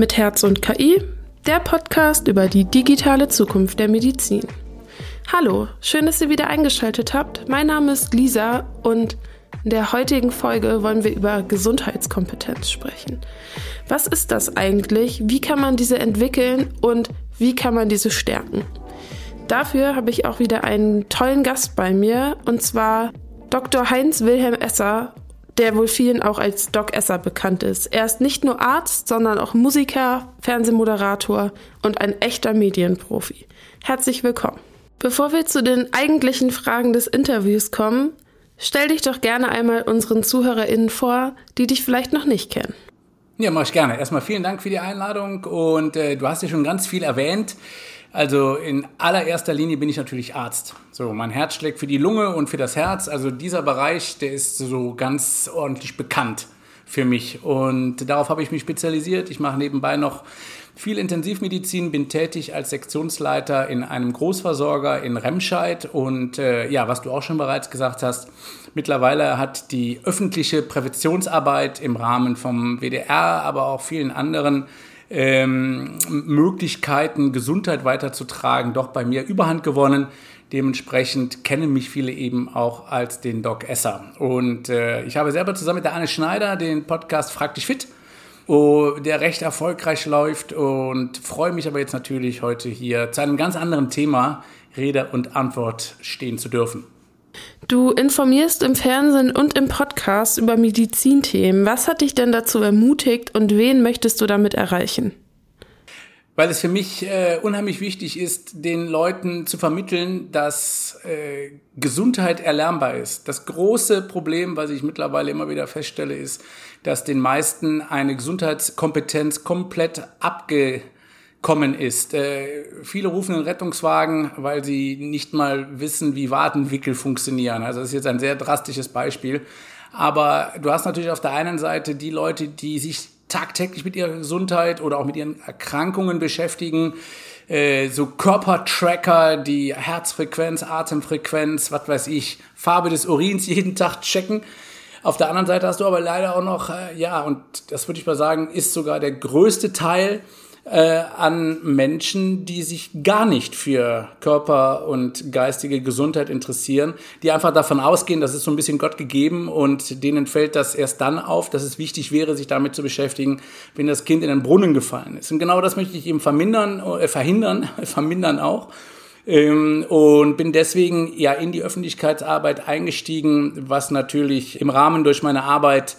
mit Herz und KI, der Podcast über die digitale Zukunft der Medizin. Hallo, schön, dass ihr wieder eingeschaltet habt. Mein Name ist Lisa und in der heutigen Folge wollen wir über Gesundheitskompetenz sprechen. Was ist das eigentlich? Wie kann man diese entwickeln und wie kann man diese stärken? Dafür habe ich auch wieder einen tollen Gast bei mir und zwar Dr. Heinz Wilhelm Esser der wohl vielen auch als Doc Esser bekannt ist. Er ist nicht nur Arzt, sondern auch Musiker, Fernsehmoderator und ein echter Medienprofi. Herzlich willkommen. Bevor wir zu den eigentlichen Fragen des Interviews kommen, stell dich doch gerne einmal unseren ZuhörerInnen vor, die dich vielleicht noch nicht kennen. Ja, mach ich gerne. Erstmal vielen Dank für die Einladung und äh, du hast ja schon ganz viel erwähnt. Also in allererster Linie bin ich natürlich Arzt. So, mein Herz schlägt für die Lunge und für das Herz. Also dieser Bereich, der ist so ganz ordentlich bekannt für mich. Und darauf habe ich mich spezialisiert. Ich mache nebenbei noch viel Intensivmedizin, bin tätig als Sektionsleiter in einem Großversorger in Remscheid. Und äh, ja, was du auch schon bereits gesagt hast, mittlerweile hat die öffentliche Präventionsarbeit im Rahmen vom WDR, aber auch vielen anderen ähm, Möglichkeiten, Gesundheit weiterzutragen, doch bei mir Überhand gewonnen. Dementsprechend kennen mich viele eben auch als den Doc Esser. Und äh, ich habe selber zusammen mit der Anne Schneider den Podcast Frag dich fit, oh, der recht erfolgreich läuft und freue mich aber jetzt natürlich heute hier zu einem ganz anderen Thema Rede und Antwort stehen zu dürfen. Du informierst im Fernsehen und im Podcast über Medizinthemen. Was hat dich denn dazu ermutigt und wen möchtest du damit erreichen? Weil es für mich äh, unheimlich wichtig ist, den Leuten zu vermitteln, dass äh, Gesundheit erlernbar ist. Das große Problem, was ich mittlerweile immer wieder feststelle, ist, dass den meisten eine Gesundheitskompetenz komplett abge kommen ist. Äh, viele rufen den Rettungswagen, weil sie nicht mal wissen, wie Wadenwickel funktionieren. Also das ist jetzt ein sehr drastisches Beispiel. Aber du hast natürlich auf der einen Seite die Leute, die sich tagtäglich mit ihrer Gesundheit oder auch mit ihren Erkrankungen beschäftigen. Äh, so Körpertracker, die Herzfrequenz, Atemfrequenz, was weiß ich, Farbe des Urins jeden Tag checken. Auf der anderen Seite hast du aber leider auch noch, äh, ja, und das würde ich mal sagen, ist sogar der größte Teil äh, an Menschen, die sich gar nicht für Körper und geistige Gesundheit interessieren, die einfach davon ausgehen, das ist so ein bisschen Gott gegeben und denen fällt das erst dann auf, dass es wichtig wäre, sich damit zu beschäftigen, wenn das Kind in den Brunnen gefallen ist. Und genau das möchte ich eben vermindern, äh, verhindern, vermindern auch. Ähm, und bin deswegen ja in die Öffentlichkeitsarbeit eingestiegen, was natürlich im Rahmen durch meine Arbeit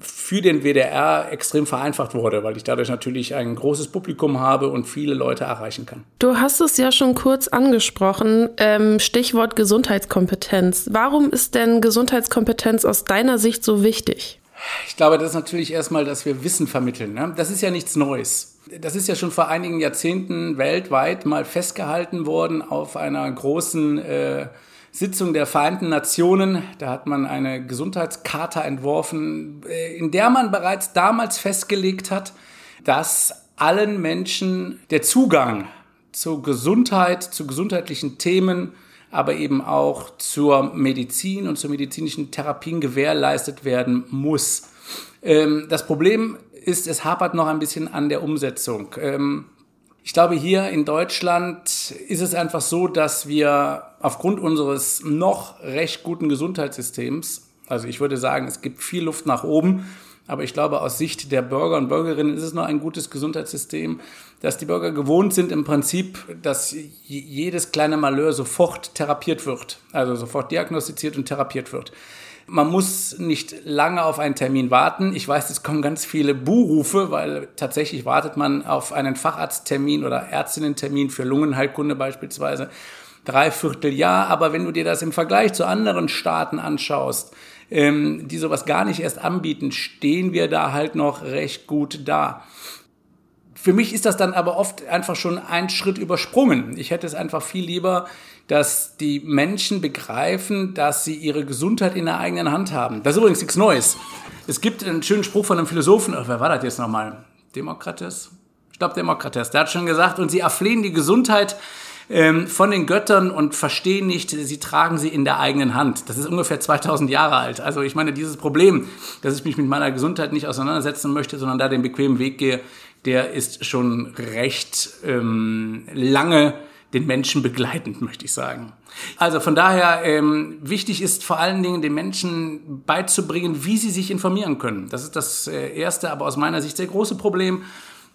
für den WDR extrem vereinfacht wurde, weil ich dadurch natürlich ein großes Publikum habe und viele Leute erreichen kann. Du hast es ja schon kurz angesprochen, ähm, Stichwort Gesundheitskompetenz. Warum ist denn Gesundheitskompetenz aus deiner Sicht so wichtig? Ich glaube, das ist natürlich erstmal, dass wir Wissen vermitteln. Ne? Das ist ja nichts Neues. Das ist ja schon vor einigen Jahrzehnten weltweit mal festgehalten worden auf einer großen äh, Sitzung der Vereinten Nationen. Da hat man eine Gesundheitscharta entworfen, äh, in der man bereits damals festgelegt hat, dass allen Menschen der Zugang zur Gesundheit, zu gesundheitlichen Themen, aber eben auch zur Medizin und zu medizinischen Therapien gewährleistet werden muss. Ähm, das Problem ist, es hapert noch ein bisschen an der Umsetzung. Ich glaube, hier in Deutschland ist es einfach so, dass wir aufgrund unseres noch recht guten Gesundheitssystems, also ich würde sagen, es gibt viel Luft nach oben, aber ich glaube, aus Sicht der Bürger und Bürgerinnen ist es noch ein gutes Gesundheitssystem, dass die Bürger gewohnt sind im Prinzip, dass jedes kleine Malheur sofort therapiert wird, also sofort diagnostiziert und therapiert wird. Man muss nicht lange auf einen Termin warten. Ich weiß, es kommen ganz viele Buhrufe, weil tatsächlich wartet man auf einen Facharzttermin oder Ärztinnentermin für Lungenheilkunde beispielsweise dreiviertel Jahr. Aber wenn du dir das im Vergleich zu anderen Staaten anschaust, ähm, die sowas gar nicht erst anbieten, stehen wir da halt noch recht gut da. Für mich ist das dann aber oft einfach schon ein Schritt übersprungen. Ich hätte es einfach viel lieber dass die Menschen begreifen, dass sie ihre Gesundheit in der eigenen Hand haben. Das ist übrigens nichts Neues. Es gibt einen schönen Spruch von einem Philosophen, wer war das jetzt nochmal? Demokrates? Ich glaube Demokrates. Der hat schon gesagt, und sie erflehen die Gesundheit ähm, von den Göttern und verstehen nicht, sie tragen sie in der eigenen Hand. Das ist ungefähr 2000 Jahre alt. Also ich meine, dieses Problem, dass ich mich mit meiner Gesundheit nicht auseinandersetzen möchte, sondern da den bequemen Weg gehe, der ist schon recht ähm, lange den Menschen begleitend, möchte ich sagen. Also von daher ähm, wichtig ist vor allen Dingen den Menschen beizubringen, wie sie sich informieren können. Das ist das äh, erste, aber aus meiner Sicht sehr große Problem.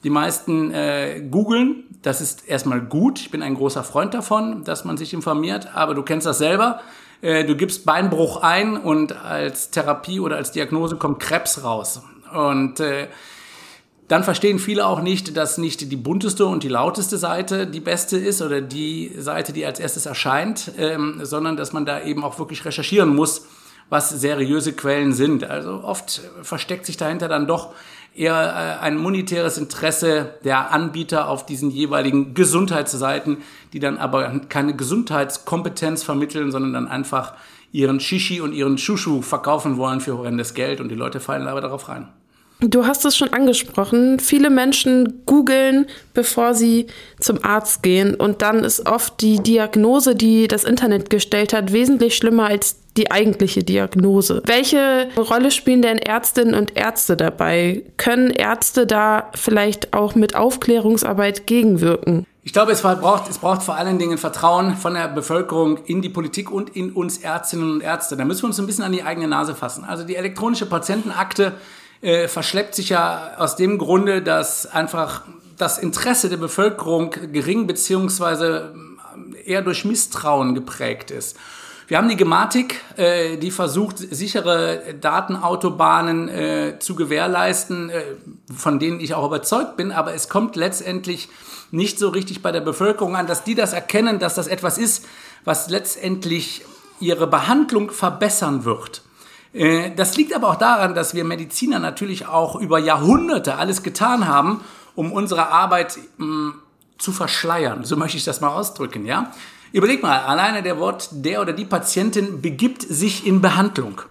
Die meisten äh, googeln, das ist erstmal gut. Ich bin ein großer Freund davon, dass man sich informiert, aber du kennst das selber. Äh, du gibst Beinbruch ein und als Therapie oder als Diagnose kommt Krebs raus. Und äh, dann verstehen viele auch nicht, dass nicht die bunteste und die lauteste Seite die beste ist oder die Seite, die als erstes erscheint, ähm, sondern dass man da eben auch wirklich recherchieren muss, was seriöse Quellen sind. Also oft versteckt sich dahinter dann doch eher äh, ein monetäres Interesse der Anbieter auf diesen jeweiligen Gesundheitsseiten, die dann aber keine Gesundheitskompetenz vermitteln, sondern dann einfach ihren Shishi und ihren Shushu verkaufen wollen für horrendes Geld und die Leute fallen aber darauf rein. Du hast es schon angesprochen. Viele Menschen googeln, bevor sie zum Arzt gehen. Und dann ist oft die Diagnose, die das Internet gestellt hat, wesentlich schlimmer als die eigentliche Diagnose. Welche Rolle spielen denn Ärztinnen und Ärzte dabei? Können Ärzte da vielleicht auch mit Aufklärungsarbeit gegenwirken? Ich glaube, es braucht, es braucht vor allen Dingen Vertrauen von der Bevölkerung in die Politik und in uns Ärztinnen und Ärzte. Da müssen wir uns ein bisschen an die eigene Nase fassen. Also die elektronische Patientenakte äh, verschleppt sich ja aus dem Grunde, dass einfach das Interesse der Bevölkerung gering beziehungsweise äh, eher durch Misstrauen geprägt ist. Wir haben die Gematik, äh, die versucht, sichere Datenautobahnen äh, zu gewährleisten, äh, von denen ich auch überzeugt bin, aber es kommt letztendlich nicht so richtig bei der Bevölkerung an, dass die das erkennen, dass das etwas ist, was letztendlich ihre Behandlung verbessern wird. Äh, das liegt aber auch daran, dass wir Mediziner natürlich auch über Jahrhunderte alles getan haben, um unsere Arbeit mh, mm, zu verschleiern. So möchte ich das mal ausdrücken, ja? Überleg mal, alleine der Wort der oder die Patientin begibt sich in Behandlung.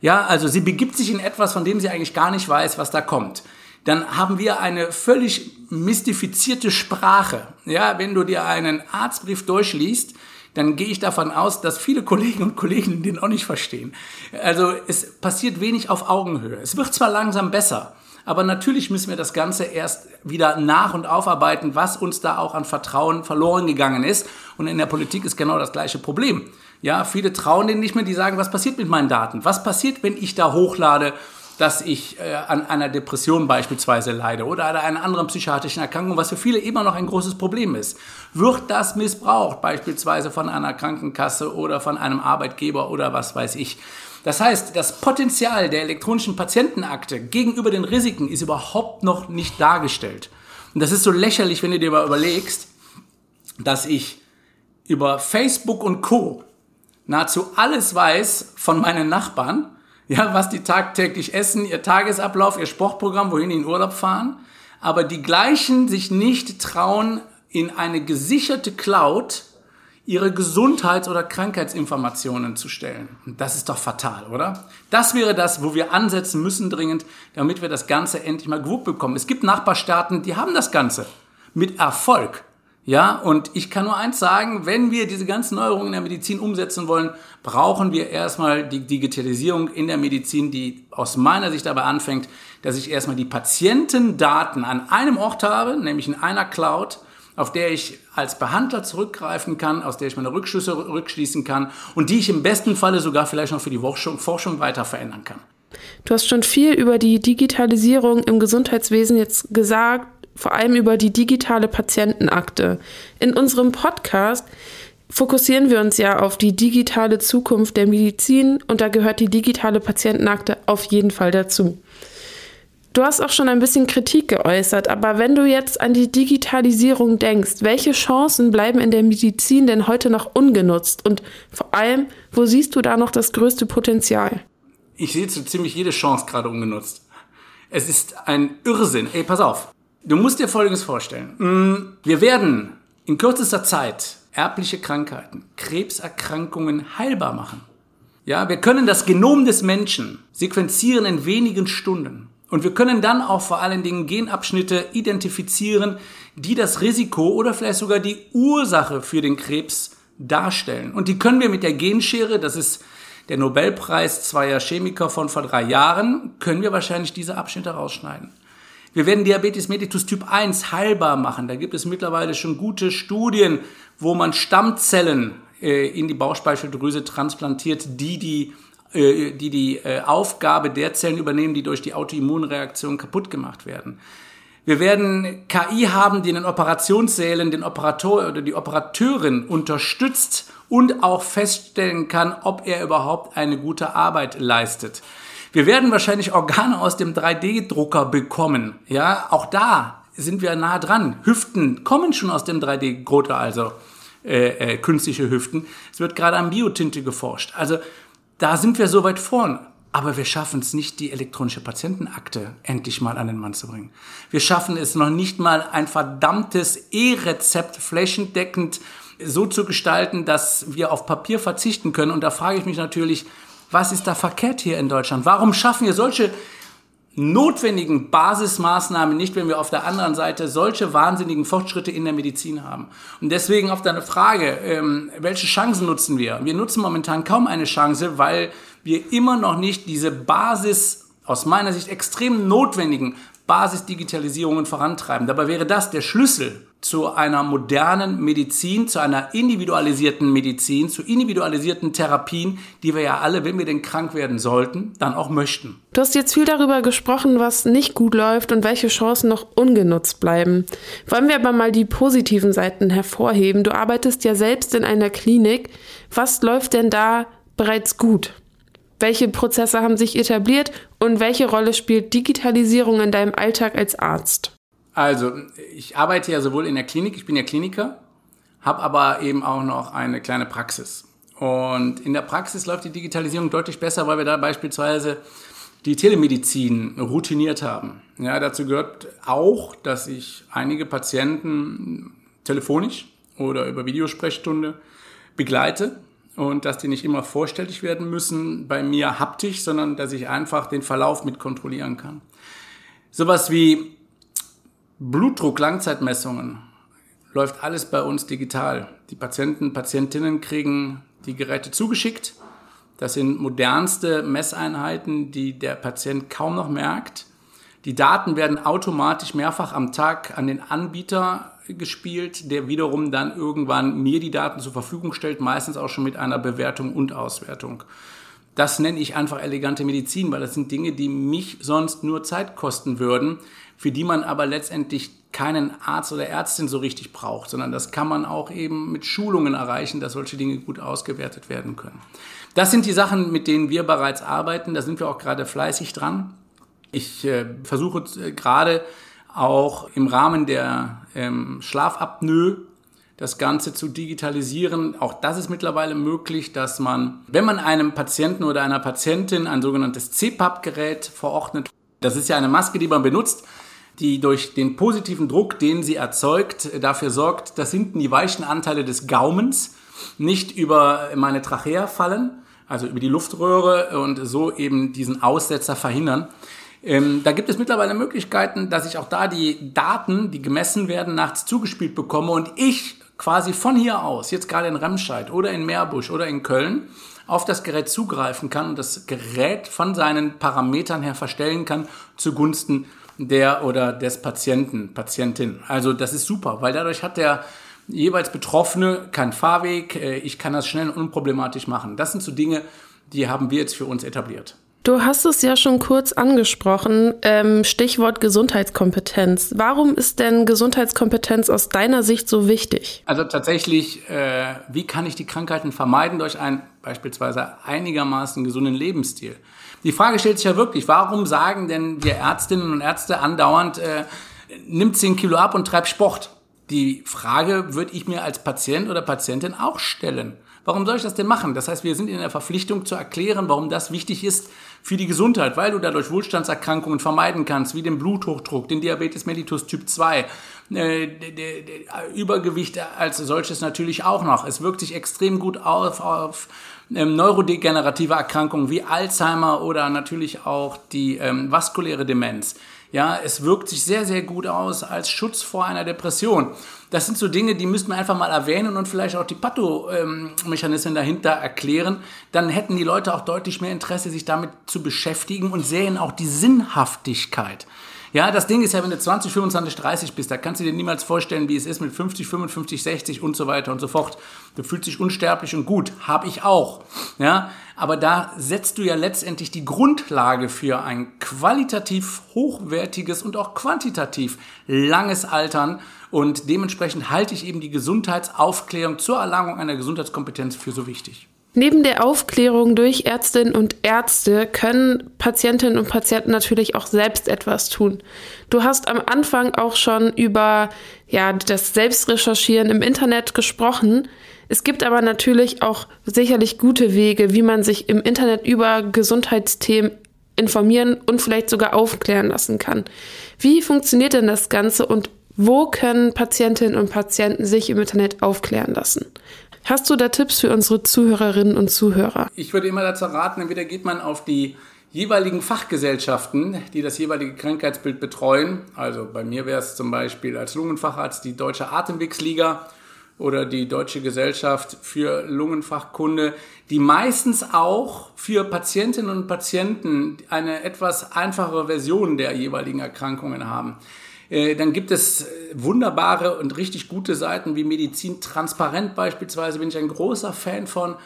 Ja, also sie begibt sich in etwas, von dem sie eigentlich gar nicht weiß, was da kommt. Dann haben wir eine völlig mystifizierte Sprache. Ja, wenn du dir einen Arztbrief durchliest, dann gehe ich davon aus, dass viele Kollegen und Kolleginnen den auch nicht verstehen. Also es passiert wenig auf Augenhöhe. Es wird zwar langsam besser, aber natürlich müssen wir das Ganze erst wieder nach und aufarbeiten, was uns da auch an Vertrauen verloren gegangen ist. Und in der Politik ist genau das gleiche Problem. Ja, viele trauen denen nicht mehr, die sagen, was passiert mit meinen Daten? Was passiert, wenn ich da hochlade dass ich äh, an einer Depression beispielsweise leide oder an einer anderen psychiatrischen Erkrankung, was für viele immer noch ein großes Problem ist. Wird das missbraucht, beispielsweise von einer Krankenkasse oder von einem Arbeitgeber oder was weiß ich. Das heißt, das Potenzial der elektronischen Patientenakte gegenüber den Risiken ist überhaupt noch nicht dargestellt. Und das ist so lächerlich, wenn du dir mal überlegst, dass ich über Facebook und Co. nahezu alles weiß von meinen Nachbarn, ja, was die tagtäglich essen, ihr Tagesablauf, ihr Sportprogramm, wohin die in Urlaub fahren, aber die gleichen sich nicht trauen, in eine gesicherte Cloud ihre Gesundheits- oder Krankheitsinformationen zu stellen. Und das ist doch fatal, oder? Das wäre das, wo wir ansetzen müssen dringend, damit wir das Ganze endlich mal gewuppt bekommen. Es gibt Nachbarstaaten, die haben das Ganze mit Erfolg. Ja, und ich kann nur eins sagen, wenn wir diese ganzen Neuerungen in der Medizin umsetzen wollen, brauchen wir erstmal die Digitalisierung in der Medizin, die aus meiner Sicht dabei anfängt, dass ich erstmal die Patientendaten an einem Ort habe, nämlich in einer Cloud, auf der ich als Behandler zurückgreifen kann, aus der ich meine Rückschlüsse rückschließen kann und die ich im besten Falle sogar vielleicht noch für die Forschung weiter verändern kann. Du hast schon viel über die Digitalisierung im Gesundheitswesen jetzt gesagt vor allem über die digitale Patientenakte. In unserem Podcast fokussieren wir uns ja auf die digitale Zukunft der Medizin und da gehört die digitale Patientenakte auf jeden Fall dazu. Du hast auch schon ein bisschen Kritik geäußert, aber wenn du jetzt an die Digitalisierung denkst, welche Chancen bleiben in der Medizin denn heute noch ungenutzt und vor allem, wo siehst du da noch das größte Potenzial? Ich sehe so ziemlich jede Chance gerade ungenutzt. Es ist ein Irrsinn. Ey, pass auf. Du musst dir Folgendes vorstellen. Mm, wir werden in kürzester Zeit erbliche Krankheiten, Krebserkrankungen heilbar machen. Ja, wir können das Genom des Menschen sequenzieren in wenigen Stunden. Und Und wir können dann auch vor allen Dingen Genabschnitte identifizieren, die das Risiko oder vielleicht sogar die Ursache für den Krebs darstellen. Und die können wir mit der Genschere, das ist der Nobelpreis zweier Chemiker von vor drei Jahren, können wir wahrscheinlich diese Abschnitte rausschneiden. Wir werden Diabetes mellitus Typ 1 heilbar machen. Da gibt es mittlerweile schon gute Studien, wo man Stammzellen äh, in die Bauchspeicheldrüse transplantiert, die die äh, die die äh, Aufgabe der Zellen übernehmen, die durch die Autoimmunreaktion kaputt gemacht werden. Wir werden KI haben, die in den Operationssälen den Operator oder die Operateurin unterstützt und auch feststellen kann, ob er überhaupt eine gute Arbeit leistet. Wir werden wahrscheinlich Organe aus dem 3D-Drucker bekommen. Ja, auch da sind wir nah dran. Hüften kommen schon aus dem 3D-Drucker, also äh, äh, künstliche Hüften. Es wird gerade an Biotinte geforscht. Also da sind wir so weit vorn. Aber wir schaffen es nicht, die elektronische Patientenakte endlich mal an den Mann zu bringen. Wir schaffen es noch nicht mal, ein verdammtes E-Rezept flächendeckend so zu gestalten, dass wir auf Papier verzichten können. Und da frage ich mich natürlich, was ist da verkehrt hier in Deutschland? Warum schaffen wir solche notwendigen Basismaßnahmen nicht, wenn wir auf der anderen Seite solche wahnsinnigen Fortschritte in der Medizin haben. Und deswegen auf deine Frage, ähm, welche Chancen nutzen wir? Wir nutzen momentan kaum eine Chance, weil wir immer noch nicht diese Basis aus meiner Sicht extrem notwendigen Basisdigitalisierungen vorantreiben. Dabei wäre das der Schlüssel zu einer modernen Medizin, zu einer individualisierten Medizin, zu individualisierten Therapien, die wir ja alle, wenn wir denn krank werden sollten, dann auch möchten. Du hast jetzt viel darüber gesprochen, was nicht gut läuft und welche Chancen noch ungenutzt bleiben. Wollen wir aber mal die positiven Seiten hervorheben. Du arbeitest ja selbst in einer Klinik. Was läuft denn da bereits gut? Welche Prozesse haben sich etabliert und welche Rolle spielt Digitalisierung in deinem Alltag als Arzt? Also, ich arbeite ja sowohl in der Klinik, ich bin ja Kliniker, habe aber eben auch noch eine kleine Praxis. Und in der Praxis läuft die Digitalisierung deutlich besser, weil wir da beispielsweise die Telemedizin routiniert haben. Ja, dazu gehört auch, dass ich einige Patienten telefonisch oder über Videosprechstunde begleite und dass die nicht immer vorstellig werden müssen bei mir haptisch, sondern dass ich einfach den Verlauf mit kontrollieren kann. Sowas wie Blutdruck, Langzeitmessungen, läuft alles bei uns digital. Die Patienten, Patientinnen kriegen die Geräte zugeschickt. Das sind modernste Messeinheiten, die der Patient kaum noch merkt. Die Daten werden automatisch mehrfach am Tag an den Anbieter gespielt, der wiederum dann irgendwann mir die Daten zur Verfügung stellt, meistens auch schon mit einer Bewertung und Auswertung. Das nenne ich einfach elegante Medizin, weil das sind Dinge, die mich sonst nur Zeit kosten würden, für die man aber letztendlich keinen Arzt oder Ärztin so richtig braucht, sondern das kann man auch eben mit Schulungen erreichen, dass solche Dinge gut ausgewertet werden können. Das sind die Sachen, mit denen wir bereits arbeiten. Da sind wir auch gerade fleißig dran. Ich äh, versuche äh, gerade auch im Rahmen der ähm, Schlafapnoe das Ganze zu digitalisieren. Auch das ist mittlerweile möglich, dass man, wenn man einem Patienten oder einer Patientin ein sogenanntes CPAP-Gerät verordnet, das ist ja eine Maske, die man benutzt, die durch den positiven Druck, den sie erzeugt, dafür sorgt, dass hinten die weichen Anteile des Gaumens nicht über meine Trachea fallen, also über die Luftröhre und so eben diesen Aussetzer verhindern. Ähm, da gibt es mittlerweile Möglichkeiten, dass ich auch da die Daten, die gemessen werden, nachts zugespielt bekomme und ich quasi von hier aus, jetzt gerade in Remscheid oder in Meerbusch oder in Köln, auf das Gerät zugreifen kann und das Gerät von seinen Parametern her verstellen kann zugunsten der oder des Patienten, Patientin. Also das ist super, weil dadurch hat der jeweils Betroffene keinen Fahrweg. Äh, ich kann das schnell und unproblematisch machen. Das sind so Dinge, die haben wir jetzt für uns etabliert. Du hast es ja schon kurz angesprochen, ähm, Stichwort Gesundheitskompetenz. Warum ist denn Gesundheitskompetenz aus deiner Sicht so wichtig? Also tatsächlich, äh, wie kann ich die Krankheiten vermeiden durch einen beispielsweise einigermaßen gesunden Lebensstil? Die Frage stellt sich ja wirklich, warum sagen denn wir Ärztinnen und Ärzte andauernd, äh, nimm 10 Kilo ab und treib Sport? Die Frage würde ich mir als Patient oder Patientin auch stellen. Warum soll ich das denn machen? Das heißt, wir sind in der Verpflichtung zu erklären, warum das wichtig ist für die Gesundheit, weil du dadurch Wohlstandserkrankungen vermeiden kannst, wie den Bluthochdruck, den Diabetes mellitus Typ 2, äh, Übergewicht als solches natürlich auch noch. Es wirkt sich extrem gut auf, auf ähm, neurodegenerative Erkrankungen wie Alzheimer oder natürlich auch die ähm, vaskuläre Demenz. Ja, es wirkt sich sehr, sehr gut aus als Schutz vor einer Depression. Das sind so Dinge, die müssten wir einfach mal erwähnen und vielleicht auch die Pathomechanismen dahinter erklären. Dann hätten die Leute auch deutlich mehr Interesse, sich damit zu beschäftigen und sehen auch die Sinnhaftigkeit. Ja, das Ding ist ja, wenn du 20, 25, 30 bist, da kannst du dir niemals vorstellen, wie es ist mit 50, 55, 60 und so weiter und so fort. Du fühlst dich unsterblich und gut. Hab ich auch. Ja, aber da setzt du ja letztendlich die Grundlage für ein qualitativ hochwertiges und auch quantitativ langes Altern. Und dementsprechend halte ich eben die Gesundheitsaufklärung zur Erlangung einer Gesundheitskompetenz für so wichtig. Neben der Aufklärung durch Ärztinnen und Ärzte können Patientinnen und Patienten natürlich auch selbst etwas tun. Du hast am Anfang auch schon über ja, das Selbstrecherchieren im Internet gesprochen. Es gibt aber natürlich auch sicherlich gute Wege, wie man sich im Internet über Gesundheitsthemen informieren und vielleicht sogar aufklären lassen kann. Wie funktioniert denn das Ganze und wo können Patientinnen und Patienten sich im Internet aufklären lassen? Hast du da Tipps für unsere Zuhörerinnen und Zuhörer? Ich würde immer dazu raten, entweder geht man auf die jeweiligen Fachgesellschaften, die das jeweilige Krankheitsbild betreuen. Also bei mir wäre es zum Beispiel als Lungenfacharzt die Deutsche Atemwegsliga oder die Deutsche Gesellschaft für Lungenfachkunde, die meistens auch für Patientinnen und Patienten eine etwas einfachere Version der jeweiligen Erkrankungen haben. Äh, dann gibt es äh, wunderbare und richtig gute Seiten wie Medizin Transparent beispielsweise, bin ich ein großer Fan von,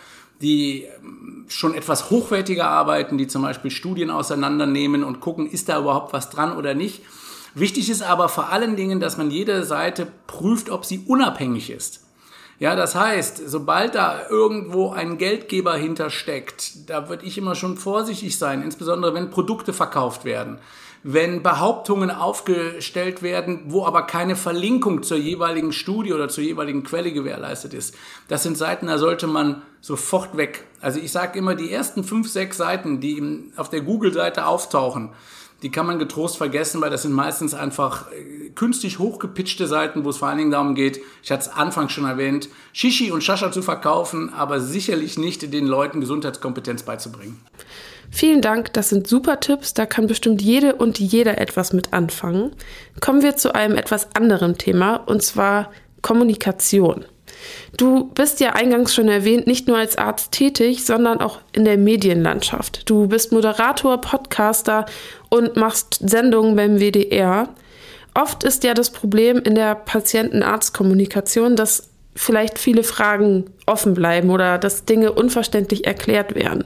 die ähm, schon etwas hochwertiger arbeiten, die zum Beispiel Studien auseinandernehmen und gucken, ist da überhaupt was dran oder nicht. Wichtig ist aber vor allen Dingen, dass man jede Seite prüft, ob sie unabhängig ist. Ja, das heißt, sobald da irgendwo ein Geldgeber hintersteckt, da würde ich immer schon vorsichtig sein, insbesondere wenn Produkte verkauft werden wenn Behauptungen aufgestellt werden, wo aber keine Verlinkung zur jeweiligen Studie oder zur jeweiligen Quelle gewährleistet ist. Das sind Seiten, da sollte man sofort weg. Also ich sage immer, die ersten fünf, sechs Seiten, die auf der Google-Seite auftauchen, die kann man getrost vergessen, weil das sind meistens einfach äh, künstlich hochgepitchte Seiten, wo es vor allen Dingen darum geht, ich hatte es anfangs schon erwähnt, Shishi und Shasha zu verkaufen, aber sicherlich nicht den Leuten Gesundheitskompetenz beizubringen. Vielen Dank, das sind super Tipps, da kann bestimmt jede und jeder etwas mit anfangen. Kommen wir zu einem etwas anderen Thema, und zwar Kommunikation. Du bist ja eingangs schon erwähnt, nicht nur als Arzt tätig, sondern auch in der Medienlandschaft. Du bist Moderator, Podcaster und machst Sendungen beim WDR. Oft ist ja das Problem in der Patienten-Arzt-Kommunikation, dass vielleicht viele Fragen offen bleiben oder dass Dinge unverständlich erklärt werden.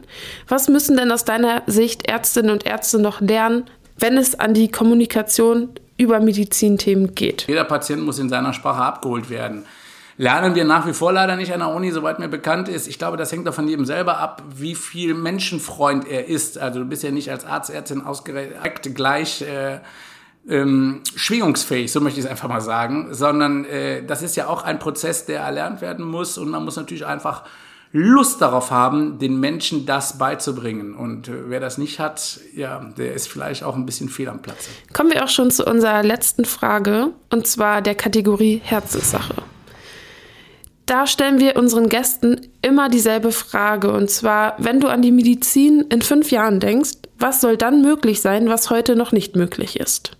Was müssen denn aus deiner Sicht Ärztinnen und Ärzte noch lernen, wenn es an die Kommunikation über Medizinthemen geht? Jeder Patient muss in seiner Sprache abgeholt werden. Lernen wir nach wie vor leider nicht an der Uni, soweit mir bekannt ist. Ich glaube, das hängt auch von jedem selber ab, wie viel Menschenfreund er ist. Also du bist ja nicht als Arzt, Ärztin ausgerechnet gleich äh, ähm, schwingungsfähig, so möchte ich es einfach mal sagen, sondern äh, das ist ja auch ein Prozess, der erlernt werden muss und man muss natürlich einfach Lust darauf haben, den Menschen das beizubringen. Und äh, wer das nicht hat, ja, der ist vielleicht auch ein bisschen fehl am Platz. Kommen wir auch schon zu unserer letzten Frage, und zwar der Kategorie Herzenssache. Da stellen wir unseren Gästen immer dieselbe Frage, und zwar, wenn du an die Medizin in fünf Jahren denkst, was soll dann möglich sein, was heute noch nicht möglich ist?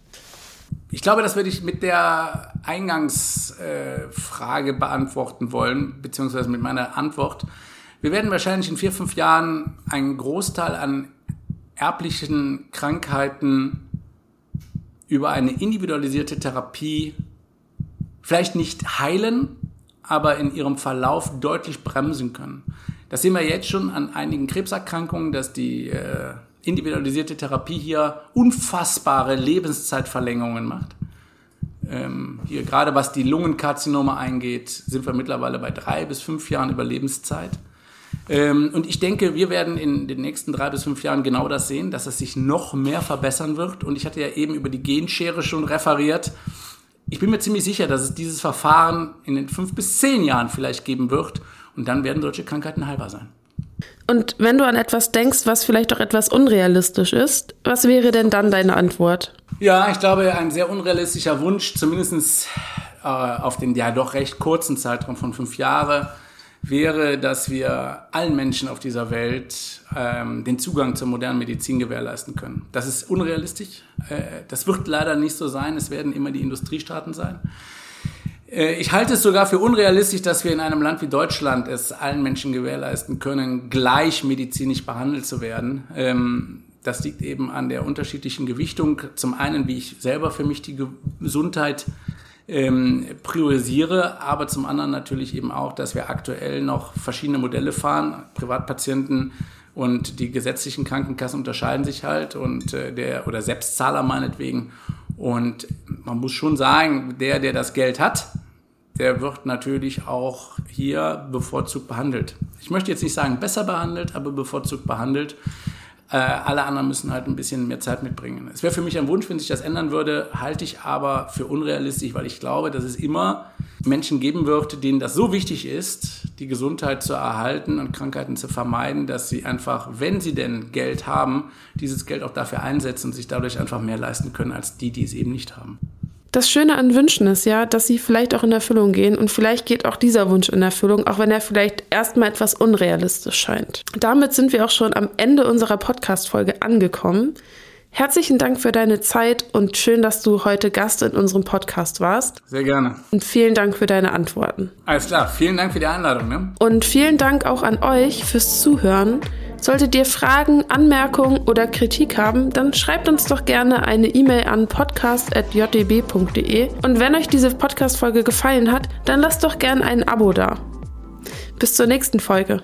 Ich glaube, das würde ich mit der Eingangsfrage äh, beantworten wollen, beziehungsweise mit meiner Antwort. Wir werden wahrscheinlich in vier, fünf Jahren einen Großteil an erblichen Krankheiten über eine individualisierte Therapie vielleicht nicht heilen, aber in ihrem Verlauf deutlich bremsen können. Das sehen wir jetzt schon an einigen Krebserkrankungen, dass die äh, individualisierte Therapie hier unfassbare Lebenszeitverlängerungen macht. Ähm, hier gerade was die Lungenkarzinome eingeht, sind wir mittlerweile bei drei bis fünf Jahren Überlebenszeit. Ähm, und ich denke, wir werden in den nächsten drei bis fünf Jahren genau das sehen, dass es sich noch mehr verbessern wird. Und ich hatte ja eben über die Genschere schon referiert. Ich bin mir ziemlich sicher, dass es dieses Verfahren in den fünf bis zehn Jahren vielleicht geben wird. Und dann werden solche Krankheiten heilbar sein. Und wenn du an etwas denkst, was vielleicht auch etwas unrealistisch ist, was wäre denn dann deine Antwort? Ja, ich glaube, ein sehr unrealistischer Wunsch, zumindest äh, auf den ja doch recht kurzen Zeitraum von fünf Jahren, wäre, dass wir allen Menschen auf dieser Welt ähm, den Zugang zur modernen Medizin gewährleisten können. Das ist unrealistisch. Äh, das wird leider nicht so sein. Es werden immer die Industriestaaten sein. Äh, ich halte es sogar für unrealistisch, dass wir in einem Land wie Deutschland es allen Menschen gewährleisten können, gleich medizinisch behandelt zu werden. Ähm, das liegt eben an der unterschiedlichen Gewichtung. Zum einen, wie ich selber für mich die Gesundheit ähm, priorisiere, aber zum anderen natürlich eben auch, dass wir aktuell noch verschiedene Modelle fahren. Privatpatienten und die gesetzlichen Krankenkassen unterscheiden sich halt und äh, der oder Selbstzahler meinetwegen. Und man muss schon sagen, der, der das Geld hat, der wird natürlich auch hier bevorzugt behandelt. Ich möchte jetzt nicht sagen besser behandelt, aber bevorzugt behandelt. Äh, alle anderen müssen halt ein bisschen mehr Zeit mitbringen. Es wäre für mich ein Wunsch, wenn sich das ändern würde, halte ich aber für unrealistisch, weil ich glaube, dass es immer Menschen geben wird, denen das so wichtig ist, die Gesundheit zu erhalten und Krankheiten zu vermeiden, dass sie einfach, wenn sie denn Geld haben, dieses Geld auch dafür einsetzen und sich dadurch einfach mehr leisten können als die, die es eben nicht haben. Das Schöne an Wünschen ist ja, dass sie vielleicht auch in Erfüllung gehen und vielleicht geht auch dieser Wunsch in Erfüllung, auch wenn er vielleicht erstmal etwas unrealistisch scheint. Damit sind wir auch schon am Ende unserer Podcast-Folge angekommen. Herzlichen Dank für deine Zeit und schön, dass du heute Gast in unserem Podcast warst. Sehr gerne. Und vielen Dank für deine Antworten. Alles klar, vielen Dank für die Einladung. Ne? Und vielen Dank auch an euch fürs Zuhören. Solltet ihr Fragen, Anmerkungen oder Kritik haben, dann schreibt uns doch gerne eine E-Mail an podcast.jdb.de. Und wenn euch diese Podcast-Folge gefallen hat, dann lasst doch gerne ein Abo da. Bis zur nächsten Folge.